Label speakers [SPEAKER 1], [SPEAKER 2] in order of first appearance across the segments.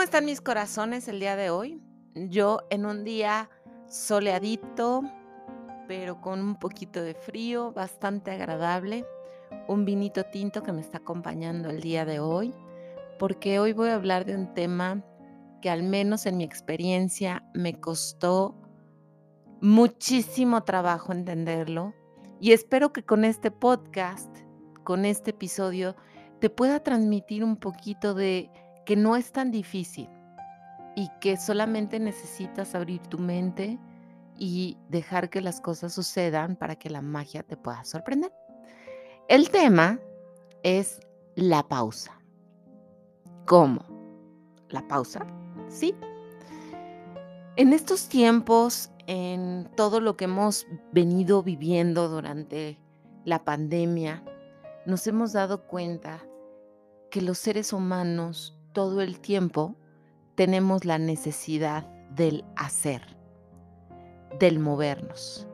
[SPEAKER 1] ¿Cómo están mis corazones el día de hoy? Yo en un día soleadito, pero con un poquito de frío, bastante agradable. Un vinito tinto que me está acompañando el día de hoy, porque hoy voy a hablar de un tema que al menos en mi experiencia me costó muchísimo trabajo entenderlo y espero que con este podcast, con este episodio, te pueda transmitir un poquito de que no es tan difícil y que solamente necesitas abrir tu mente y dejar que las cosas sucedan para que la magia te pueda sorprender. El tema es la pausa. ¿Cómo? ¿La pausa? Sí. En estos tiempos, en todo lo que hemos venido viviendo durante la pandemia, nos hemos dado cuenta que los seres humanos todo el tiempo tenemos la necesidad del hacer, del movernos,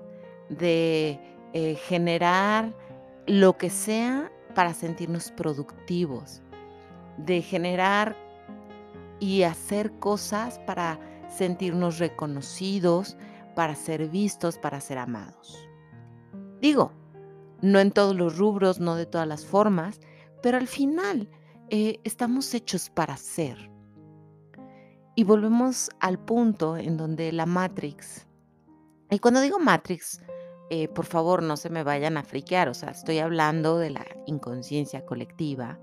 [SPEAKER 1] de eh, generar lo que sea para sentirnos productivos, de generar y hacer cosas para sentirnos reconocidos, para ser vistos, para ser amados. Digo, no en todos los rubros, no de todas las formas, pero al final eh, estamos hechos para ser. Y volvemos al punto en donde la Matrix, y cuando digo Matrix, eh, por favor no se me vayan a friquear, o sea, estoy hablando de la inconsciencia colectiva,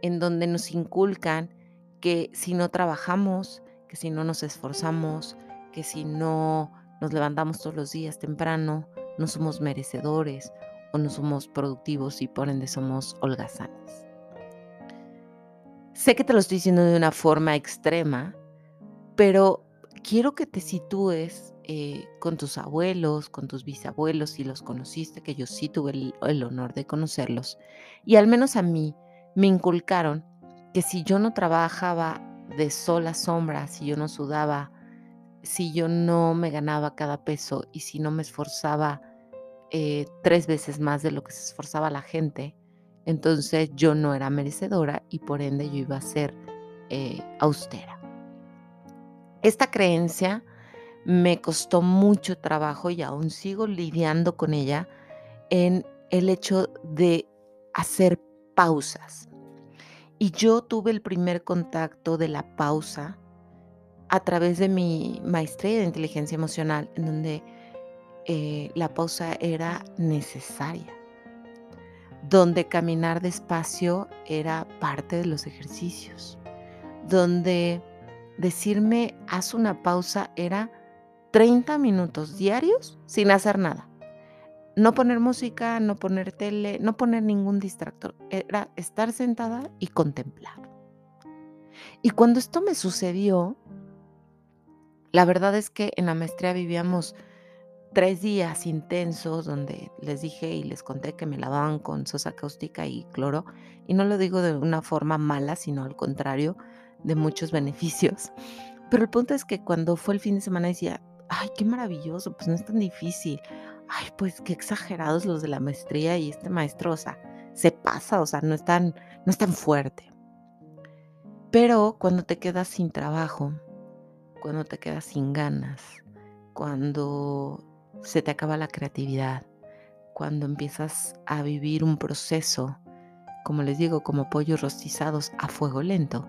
[SPEAKER 1] en donde nos inculcan que si no trabajamos, que si no nos esforzamos, que si no nos levantamos todos los días temprano, no somos merecedores o no somos productivos y por ende somos holgazanes. Sé que te lo estoy diciendo de una forma extrema, pero quiero que te sitúes eh, con tus abuelos, con tus bisabuelos, si los conociste, que yo sí tuve el, honor de conocerlos. Y al menos a mí me inculcaron que si yo no trabajaba de sol a sombra, si yo no sudaba, si yo no me ganaba cada peso y si no me esforzaba eh, tres veces más de lo que se esforzaba la gente, entonces yo no era merecedora y por ende yo iba a ser eh, austera. Esta creencia me costó mucho trabajo y aún sigo lidiando con ella en el hecho de hacer pausas. Y yo tuve el primer contacto de la pausa a través de mi maestría de inteligencia emocional, en donde eh, la pausa era necesaria donde caminar despacio era parte de los ejercicios, donde decirme haz una pausa era 30 minutos diarios sin hacer nada. No poner música, no poner tele, no poner ningún distractor. Era estar sentada y contemplar. Y cuando esto me sucedió, la verdad es que en la maestría vivíamos tres días intensos donde les dije y les conté que me lavaban con sosa cáustica y cloro. Y no lo digo de una forma mala, sino al contrario, de muchos beneficios. Pero el punto es que cuando fue el fin de semana decía, ay, qué maravilloso, pues no es tan difícil. Ay, pues qué exagerados los de la maestría y este maestro, o sea, se pasa, o sea, no es tan, no es tan fuerte. Pero cuando te quedas sin trabajo, cuando te quedas sin ganas, cuando se te acaba la creatividad, cuando empiezas a vivir un proceso, como les digo, como pollos rostizados a fuego lento,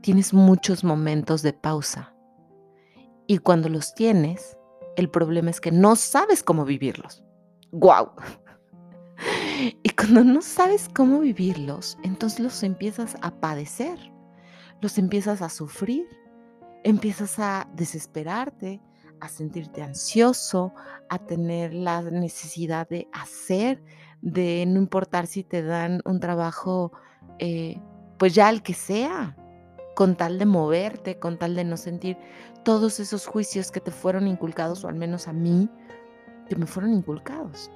[SPEAKER 1] tienes muchos momentos de pausa. Y cuando los tienes, el problema es que no sabes cómo vivirlos. ¡Guau! Y cuando no sabes cómo vivirlos, entonces los empiezas a padecer, los empiezas a sufrir, empiezas a desesperarte, a sentirte ansioso, a tener la necesidad de hacer, de no importar si te dan un trabajo, eh, pues ya el que sea, con tal de moverte, con tal de no sentir todos esos juicios que te fueron inculcados, o al menos a mí, que me fueron inculcados.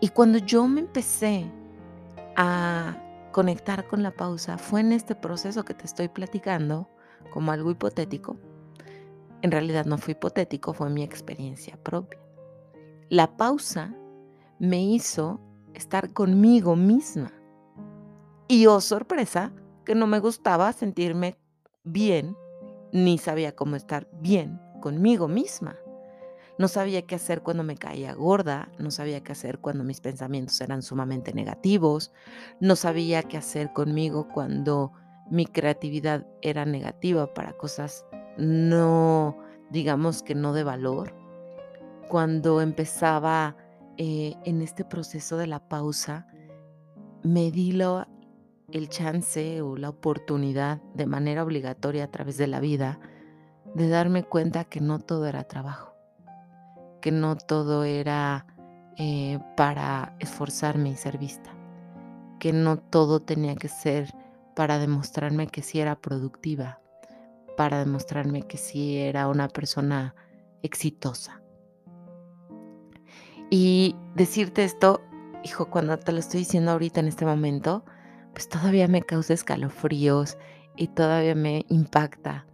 [SPEAKER 1] Y cuando yo me empecé a conectar con la pausa, fue en este proceso que te estoy platicando, como algo hipotético, en realidad no fue hipotético, fue mi experiencia propia. La pausa me hizo estar conmigo misma. Y oh sorpresa, que no me gustaba sentirme bien, ni sabía cómo estar bien conmigo misma. No sabía qué hacer cuando me caía gorda, no sabía qué hacer cuando mis pensamientos eran sumamente negativos, no sabía qué hacer conmigo cuando mi creatividad era negativa para cosas no, digamos que no de valor. Cuando empezaba eh, en este proceso de la pausa, me di el chance o la oportunidad de manera obligatoria a través de la vida de darme cuenta que no todo era trabajo, que no todo era eh, para esforzarme y ser vista, que no todo tenía que ser para demostrarme que sí era productiva, para demostrarme que sí era una persona exitosa. Y decirte esto, hijo, cuando te lo estoy diciendo ahorita en este momento, pues todavía me causa escalofríos y todavía me impacta,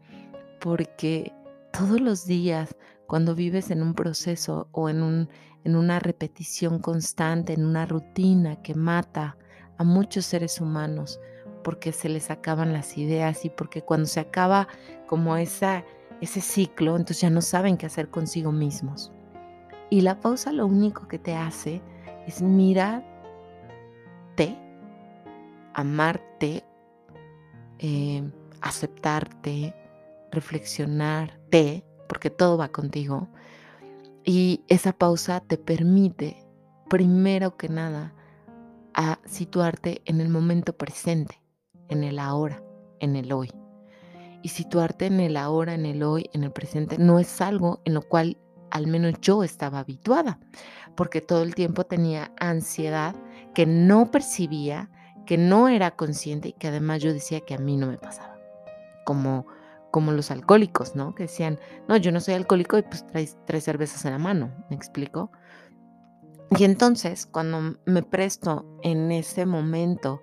[SPEAKER 1] porque todos los días, cuando vives en un proceso o en, un, en una repetición constante, en una rutina que mata a muchos seres humanos, porque se les acaban las ideas y porque cuando se acaba como esa, ese ciclo, entonces ya no saben qué hacer consigo mismos. Y la pausa lo único que te hace es mirarte, amarte, eh, aceptarte, reflexionarte, porque todo va contigo. Y esa pausa te permite, primero que nada, a situarte en el momento presente, en el ahora, en el hoy. Y situarte en el ahora, en el hoy, en el presente, no es algo en lo cual al menos yo estaba habituada, porque todo el tiempo tenía ansiedad que no percibía, que no era consciente y que además yo decía que a mí no me pasaba. Como, como los alcohólicos, ¿no? Que decían, no, yo no soy alcohólico y pues traes tres cervezas en la mano, ¿me explico? Y entonces, cuando me presto en ese momento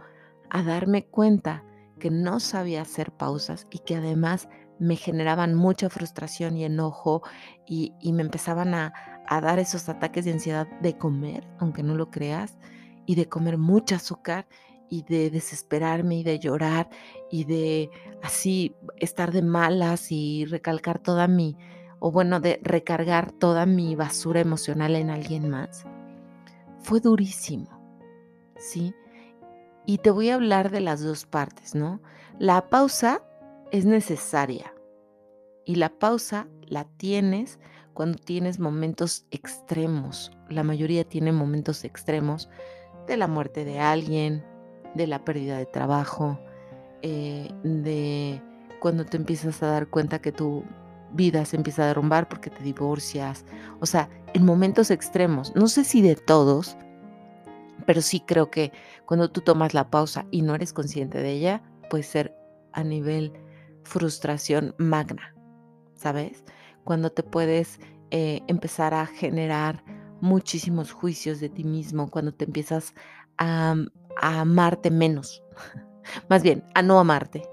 [SPEAKER 1] a darme cuenta que no sabía hacer pausas y que además me generaban mucha frustración y enojo y, me empezaban a, dar esos ataques de ansiedad de comer, aunque no lo creas, y de comer mucho azúcar y de desesperarme y de llorar y de así estar de malas y recalcar toda mi, o bueno, de recargar toda mi basura emocional en alguien más. Fue durísimo, ¿sí? Y te voy a hablar de las dos partes, ¿no? La pausa es necesaria. Y la pausa la tienes cuando tienes momentos extremos. La mayoría tiene momentos extremos de la muerte de alguien, de la pérdida de trabajo, eh, de cuando te empiezas a dar cuenta que tu vida se empieza a derrumbar porque te divorcias. O sea, en momentos extremos. No sé si de todos, pero sí creo que cuando tú tomas la pausa y no eres consciente de ella, puede ser a nivel frustración magna, ¿sabes? Cuando te puedes eh, empezar a generar muchísimos juicios de ti mismo, cuando te empiezas a, amarte menos, más bien, a no amarte,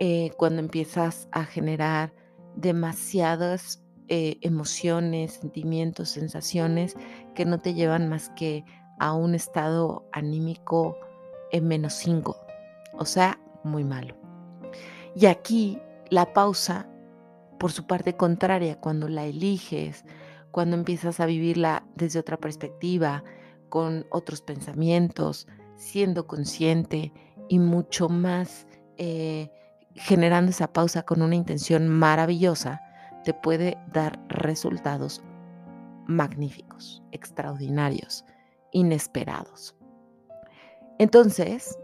[SPEAKER 1] eh, cuando empiezas a generar demasiadas eh, emociones, sentimientos, sensaciones que no te llevan más que a un estado anímico en menos 5, o sea, muy malo. Y aquí la pausa, por su parte contraria, cuando la eliges, cuando empiezas a vivirla desde otra perspectiva, con otros pensamientos, siendo consciente y mucho más eh, generando esa pausa con una intención maravillosa, te puede dar resultados magníficos, extraordinarios, inesperados. Entonces,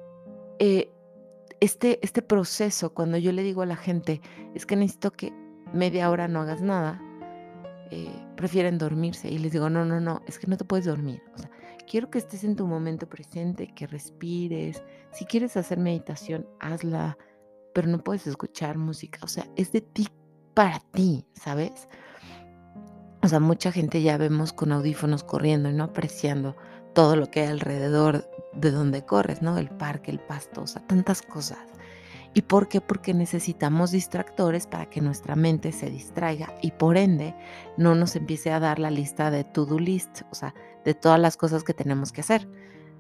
[SPEAKER 1] eh, este, este proceso, cuando yo le digo a la gente, es que necesito que media hora no hagas nada, eh, prefieren dormirse. Y les digo, no, no, no, es que no te puedes dormir. Quiero que estés en tu momento presente, que respires. Si quieres hacer meditación, hazla, pero no puedes escuchar música. O sea, es de ti para ti, ¿sabes? O sea, mucha gente ya vemos con audífonos corriendo y no apreciando todo lo que hay alrededor de donde corres, ¿no? El parque, el pasto, o sea, tantas cosas. ¿Y por qué? Porque necesitamos distractores para que nuestra mente se distraiga y por ende no nos empiece a dar la lista de to-do list, o sea, de todas las cosas que tenemos que hacer.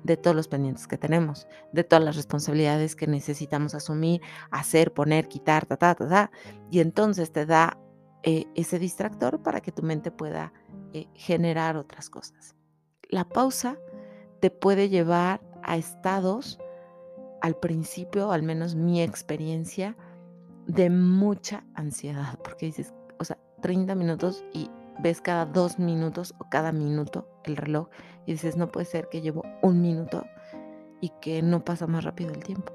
[SPEAKER 1] de todos los pendientes que tenemos, de todas las responsabilidades que necesitamos asumir, hacer, poner, quitar, ta, ta, ta, ta. Y entonces te da eh, ese distractor para que tu mente pueda eh, generar otras cosas. La pausa te puede llevar a estados, al principio, al menos mi experiencia, de mucha ansiedad, porque dices, o sea, 30 minutos y ves cada dos minutos o cada minuto el reloj y dices, no puede ser que llevo un minuto y que no pasa más rápido el tiempo.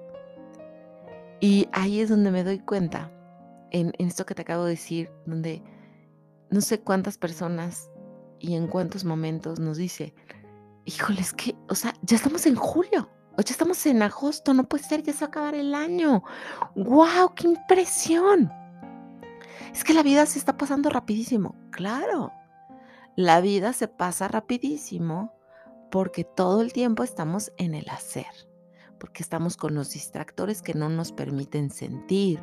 [SPEAKER 1] Y ahí es donde me doy cuenta, en, esto que te acabo de decir, donde no sé cuántas personas y en cuántos momentos nos dice, híjole, es que, o sea, ya estamos en julio, o ya estamos en agosto, no puede ser, ya se va a acabar el año. ¡Wow! ¡Qué impresión! Es que la vida se está pasando rapidísimo. Claro, la vida se pasa rapidísimo porque todo el tiempo estamos en el hacer, porque estamos con los distractores que no nos permiten sentir,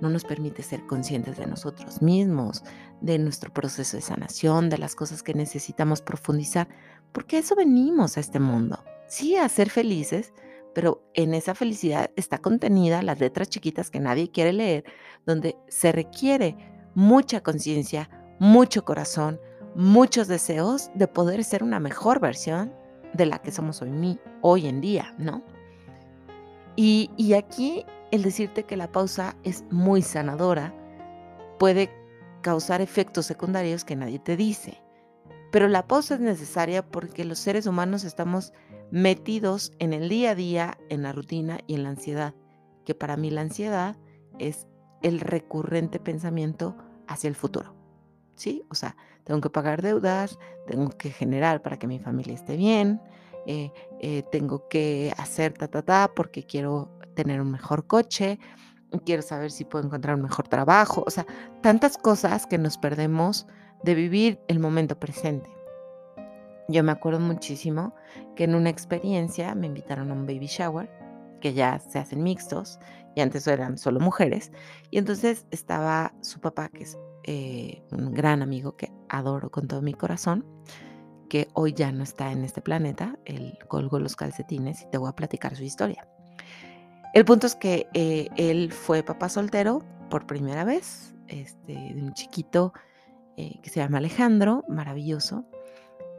[SPEAKER 1] no nos permite ser conscientes de nosotros mismos, de nuestro proceso de sanación, de las cosas que necesitamos profundizar, porque a eso venimos a este mundo. Sí, a ser felices, pero en esa felicidad está contenida las letras chiquitas que nadie quiere leer, donde se requiere mucha conciencia, mucho corazón, muchos deseos de poder ser una mejor versión de la que somos hoy, hoy en día, ¿no? Y, aquí el decirte que la pausa es muy sanadora puede causar efectos secundarios que nadie te dice. Pero la pausa es necesaria porque los seres humanos estamos metidos en el día a día, en la rutina y en la ansiedad, que para mí la ansiedad es el recurrente pensamiento hacia el futuro. ¿Sí? O sea, tengo que pagar deudas, tengo que generar para que mi familia esté bien, eh, eh, tengo que hacer ta, ta, ta, porque quiero tener un mejor coche, quiero saber si puedo encontrar un mejor trabajo, o sea, tantas cosas que nos perdemos de vivir el momento presente. Yo me acuerdo muchísimo que en una experiencia me invitaron a un baby shower, que ya se hacen mixtos, y antes eran solo mujeres, y entonces estaba su papá, que es eh, un gran amigo que adoro con todo mi corazón, que hoy ya no está en este planeta, él colgó los calcetines y te voy a platicar su historia. El punto es que eh, él fue papá soltero por primera vez, este, de un chiquito eh, que se llama Alejandro, maravilloso,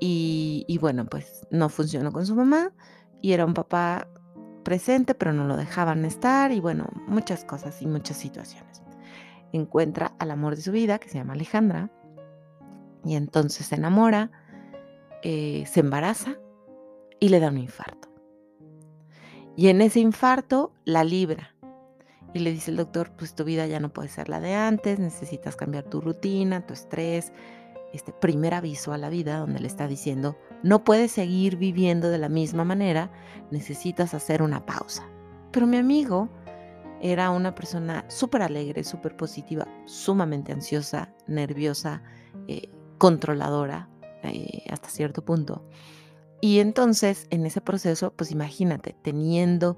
[SPEAKER 1] y, bueno, pues no funcionó con su mamá y era un papá presente, pero no lo dejaban estar y bueno, muchas cosas y muchas situaciones. Encuentra al amor de su vida, que se llama Alejandra, y entonces se enamora, eh, se embaraza y le da un infarto. Y en ese infarto la libra. Y le dice el doctor, pues tu vida ya no puede ser la de antes, necesitas cambiar tu rutina, tu estrés, este primer aviso a la vida donde le está diciendo, no puedes seguir viviendo de la misma manera, necesitas hacer una pausa. Pero mi amigo era una persona súper alegre, súper positiva, sumamente ansiosa, nerviosa, eh, controladora eh, hasta cierto punto. Y entonces en ese proceso, pues imagínate, teniendo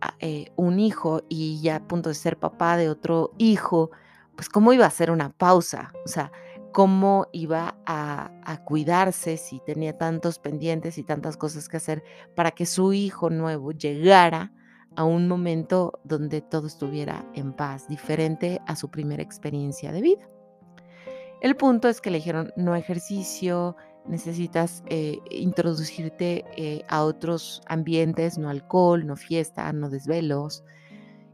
[SPEAKER 1] ah, eh, un hijo y ya a punto de ser papá de otro hijo, pues cómo iba a hacer una pausa. O sea, cómo iba a, cuidarse si tenía tantos pendientes y tantas cosas que hacer para que su hijo nuevo llegara a un momento donde todo estuviera en paz, diferente a su primera experiencia de vida. El punto es que le dijeron no ejercicio, necesitas eh, introducirte eh, a otros ambientes, no alcohol, no fiesta, no desvelos.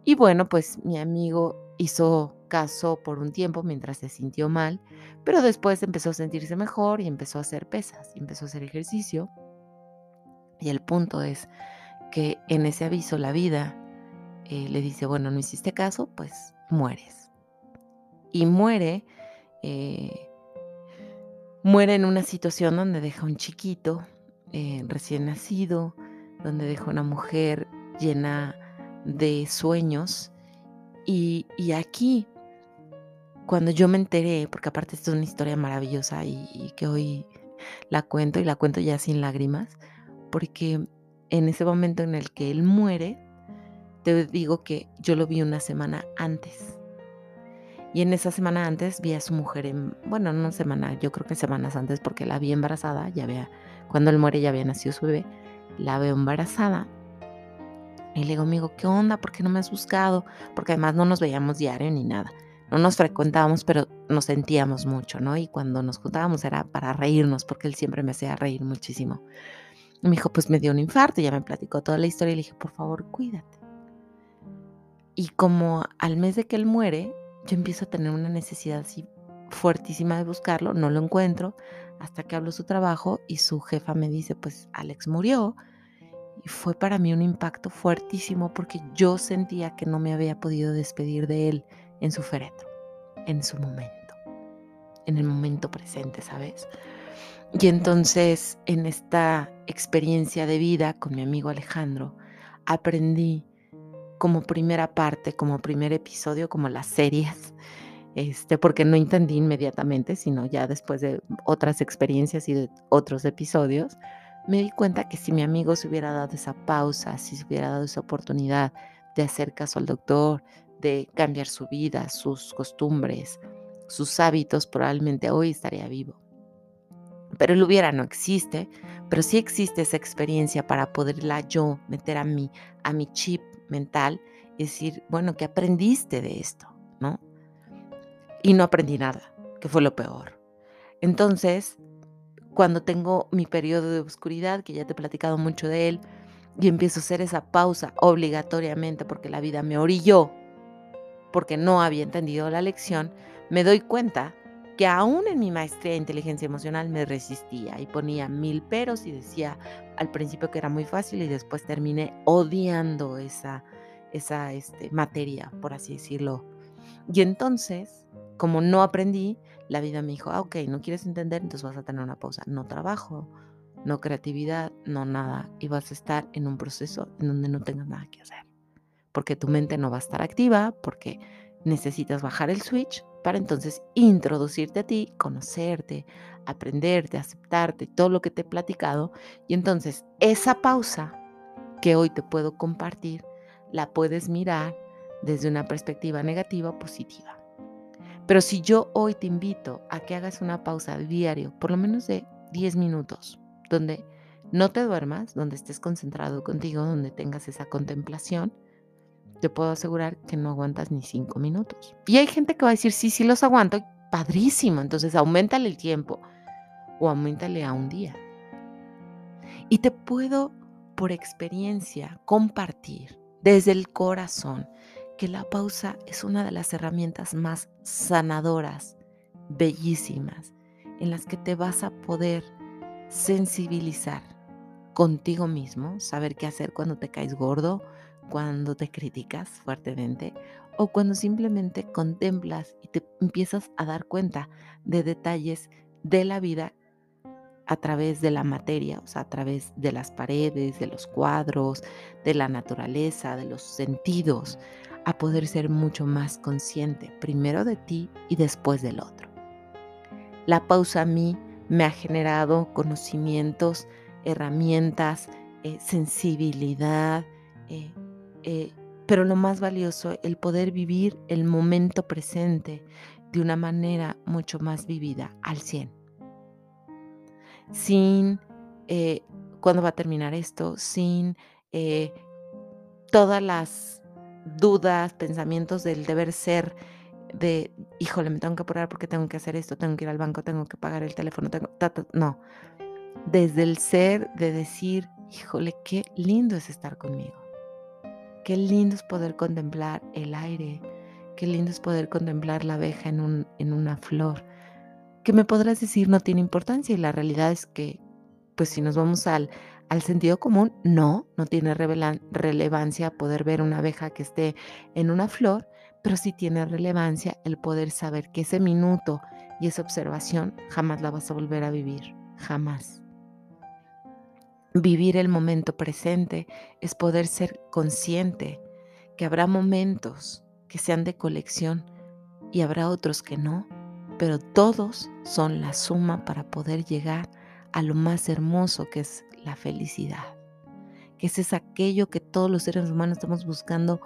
[SPEAKER 1] Y bueno, pues mi amigo hizo caso por un tiempo mientras se sintió mal, pero después empezó a sentirse mejor y empezó a hacer pesas, y empezó a hacer ejercicio. Y el punto es que en ese aviso la vida eh, le dice, bueno, no hiciste caso, pues mueres. Y muere, eh, muere en una situación donde deja un chiquito eh, recién nacido, donde deja una mujer llena de sueños. Y, aquí cuando yo me enteré, porque aparte esto es una historia maravillosa y, que hoy la cuento y la cuento ya sin lágrimas, porque en ese momento en el que él muere, te digo que yo lo vi una semana antes. Y en esa semana antes vi a su mujer, en, bueno, no semana, yo creo que semanas antes, porque la vi embarazada, ya había, cuando él muere ya había nacido su bebé, la veo embarazada. Y le digo, amigo, ¿qué onda? ¿Por qué no me has buscado? Porque además no nos veíamos diario ni nada. No nos frecuentábamos, pero nos sentíamos mucho, ¿no? Y cuando nos juntábamos era para reírnos, porque él siempre me hacía reír muchísimo. Y me dijo, pues me dio un infarto, ya me platicó toda la historia y le dije, por favor, cuídate. Y como al mes de que él muere, yo empiezo a tener una necesidad así fuertísima de buscarlo, no lo encuentro, hasta que hablo su trabajo y su jefa me dice, pues Alex murió. Y fue para mí un impacto fuertísimo porque yo sentía que no me había podido despedir de él en su féretro, en su momento, en el momento presente, ¿sabes? Y entonces en esta experiencia de vida con mi amigo Alejandro, aprendí como primera parte, como primer episodio, como las series, este, porque no entendí inmediatamente, sino ya después de otras experiencias y de otros episodios, me di cuenta que si mi amigo se hubiera dado esa pausa, si se hubiera dado esa oportunidad de hacer caso al doctor, de cambiar su vida, sus costumbres, sus hábitos, probablemente hoy estaría vivo. Pero el hubiera no existe, pero sí existe esa experiencia para poderla yo meter a mi, a mi chip mental y decir, bueno, ¿qué aprendiste de esto? ¿No? Y no aprendí nada, que fue lo peor. Entonces, cuando tengo mi periodo de oscuridad, que ya te he platicado mucho de él, y empiezo a hacer esa pausa obligatoriamente porque la vida me orilló, porque no había entendido la lección, me doy cuenta que aún en mi maestría de inteligencia emocional me resistía y ponía mil peros y decía al principio que era muy fácil y después terminé odiando esa, esa este, materia, por así decirlo. Y entonces, como no aprendí, la vida me dijo, ah, ok, no quieres entender, entonces vas a tener una pausa. No trabajo, no creatividad, no nada. Y vas a estar en un proceso en donde no tengas nada que hacer. Porque tu mente no va a estar activa, porque necesitas bajar el switch para entonces introducirte a ti, conocerte, aprenderte, aceptarte, todo lo que te he platicado. Y entonces esa pausa que hoy te puedo compartir, la puedes mirar desde una perspectiva negativa o positiva. Pero si yo hoy te invito a que hagas una pausa diario, por lo menos de 10 minutos, donde no te duermas, donde estés concentrado contigo, donde tengas esa contemplación, te puedo asegurar que no aguantas ni cinco minutos. Y hay gente que va a decir, sí, sí los aguanto, padrísimo, entonces aumentale el tiempo o aumentale a un día. Y te puedo, por experiencia, compartir desde el corazón que la pausa es una de las herramientas más sanadoras, bellísimas, en las que te vas a poder sensibilizar contigo mismo, saber qué hacer cuando te caes gordo, cuando te criticas fuertemente o cuando simplemente contemplas y te empiezas a dar cuenta de detalles de la vida a través de la materia, o sea, a través de las paredes, de los cuadros, de la naturaleza, de los sentidos, a poder ser mucho más consciente, primero de ti y después del otro. La pausa a mí me ha generado conocimientos, herramientas, eh, sensibilidad, eh, eh, pero lo más valioso, el poder vivir el momento presente de una manera mucho más vivida, al 100. Sin eh, cuándo va a terminar esto, sin eh, todas las dudas, pensamientos del deber ser, de, híjole, me tengo que apurar porque tengo que hacer esto, tengo que ir al banco, tengo que pagar el teléfono, tengo, no, desde el ser de decir, híjole, qué lindo es estar conmigo Qué lindo es poder contemplar el aire, qué lindo es poder contemplar la abeja en, un, en una flor, que me podrás decir no tiene importancia y la realidad es que, pues si nos vamos al, al sentido común, no, no tiene relevancia poder ver una abeja que esté en una flor, pero sí tiene relevancia el poder saber que ese minuto y esa observación jamás la vas a volver a vivir, jamás. Vivir el momento presente es poder ser consciente que habrá momentos que sean de colección y habrá otros que no, pero todos son la suma para poder llegar a lo más hermoso que es la felicidad, que ese es aquello que todos los seres humanos estamos buscando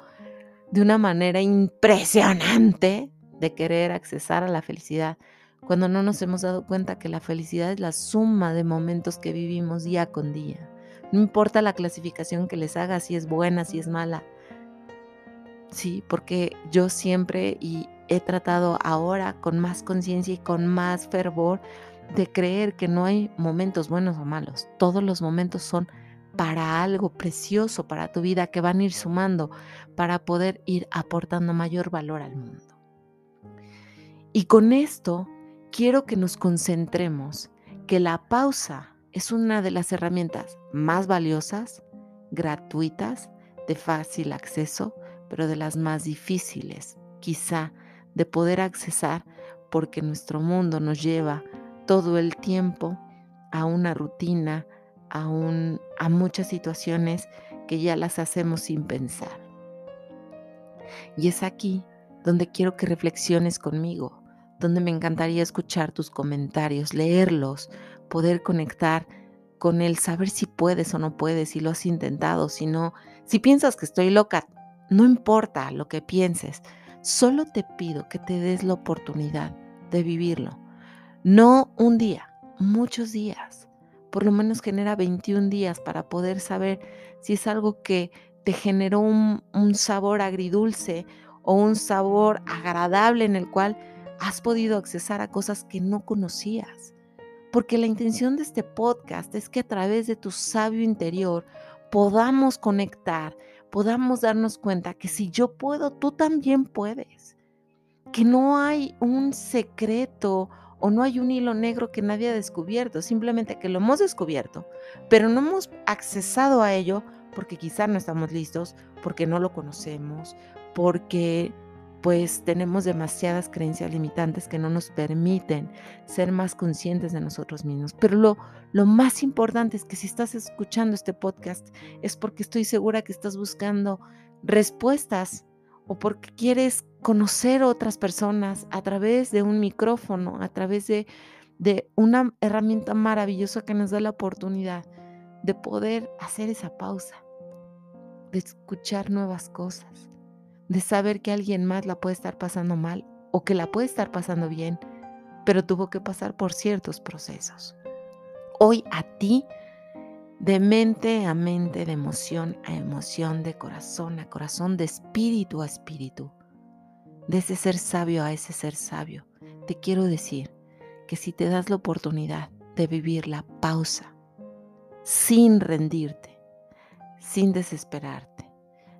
[SPEAKER 1] de una manera impresionante de querer accesar a la felicidad, cuando no nos hemos dado cuenta que la felicidad es la suma de momentos que vivimos día con día. No importa la clasificación que les haga, si es buena, si es mala. Sí, porque yo siempre y he tratado ahora con más conciencia y con más fervor de creer que no hay momentos buenos o malos. Todos los momentos son para algo precioso para tu vida que van a ir sumando para poder ir aportando mayor valor al mundo. Y con esto quiero que nos concentremos que la pausa es una de las herramientas más valiosas, gratuitas, de fácil acceso, pero de las más difíciles, quizá, de poder accesar porque nuestro mundo nos lleva todo el tiempo a una rutina, a, a muchas situaciones que ya las hacemos sin pensar. Y es aquí donde quiero que reflexiones conmigo, donde me encantaría escuchar tus comentarios, leerlos, poder conectar con el saber si puedes o no puedes, si lo has intentado, si no, si piensas que estoy loca, no importa lo que pienses, solo te pido que te des la oportunidad de vivirlo. No un día, muchos días. Por lo menos genera 21 días para poder saber si es algo que te generó un, un sabor agridulce o un sabor agradable en el cual has podido accesar a cosas que no conocías. Porque la intención de este podcast es que a través de tu sabio interior podamos conectar, podamos darnos cuenta que si yo puedo, tú también puedes. Que no hay un secreto o no hay un hilo negro que nadie ha descubierto, simplemente que lo hemos descubierto, pero no hemos accesado a ello porque quizá no estamos listos, porque no lo conocemos, porque pues tenemos demasiadas creencias limitantes que no nos permiten ser más conscientes de nosotros mismos. Pero lo, lo más importante es que si estás escuchando este podcast es porque estoy segura que estás buscando respuestas o porque quieres conocer otras personas a través de un micrófono, a través de, de una herramienta maravillosa que nos da la oportunidad de poder hacer esa pausa, de escuchar nuevas cosas, de saber que alguien más la puede estar pasando mal o que la puede estar pasando bien, pero tuvo que pasar por ciertos procesos. Hoy a ti de mente a mente, de emoción a emoción, de corazón a corazón, de espíritu a espíritu, de ese ser sabio a ese ser sabio. Te quiero decir que si te das la oportunidad de vivir la pausa sin rendirte, sin desesperarte,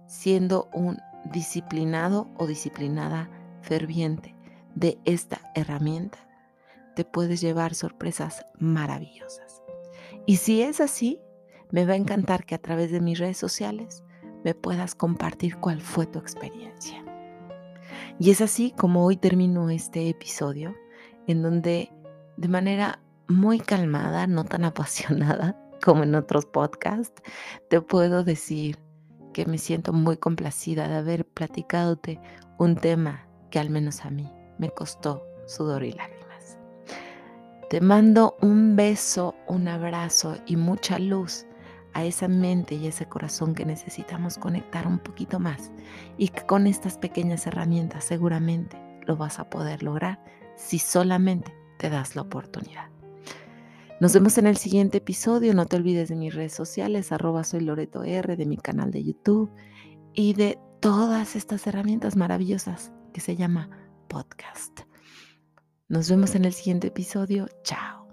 [SPEAKER 1] siendo un disciplinado o disciplinada ferviente de esta herramienta, te puedes llevar sorpresas maravillosas. Y si es así, me va a encantar que a través de mis redes sociales me puedas compartir cuál fue tu experiencia. Y es así como hoy termino este episodio, en donde de manera muy calmada, no tan apasionada como en otros podcasts, te puedo decir que me siento muy complacida de haber platicadote un tema que al menos a mí me costó sudor y lágrimas. Te mando un beso, un abrazo y mucha luz a esa mente y ese corazón que necesitamos conectar un poquito más y que con estas pequeñas herramientas seguramente lo vas a poder lograr si solamente te das la oportunidad. Nos vemos en el siguiente episodio. No te olvides de mis redes sociales, arroba soy Loreto R, de mi canal de YouTube y de todas estas herramientas maravillosas que se llama podcast. Nos vemos en el siguiente episodio. Chao.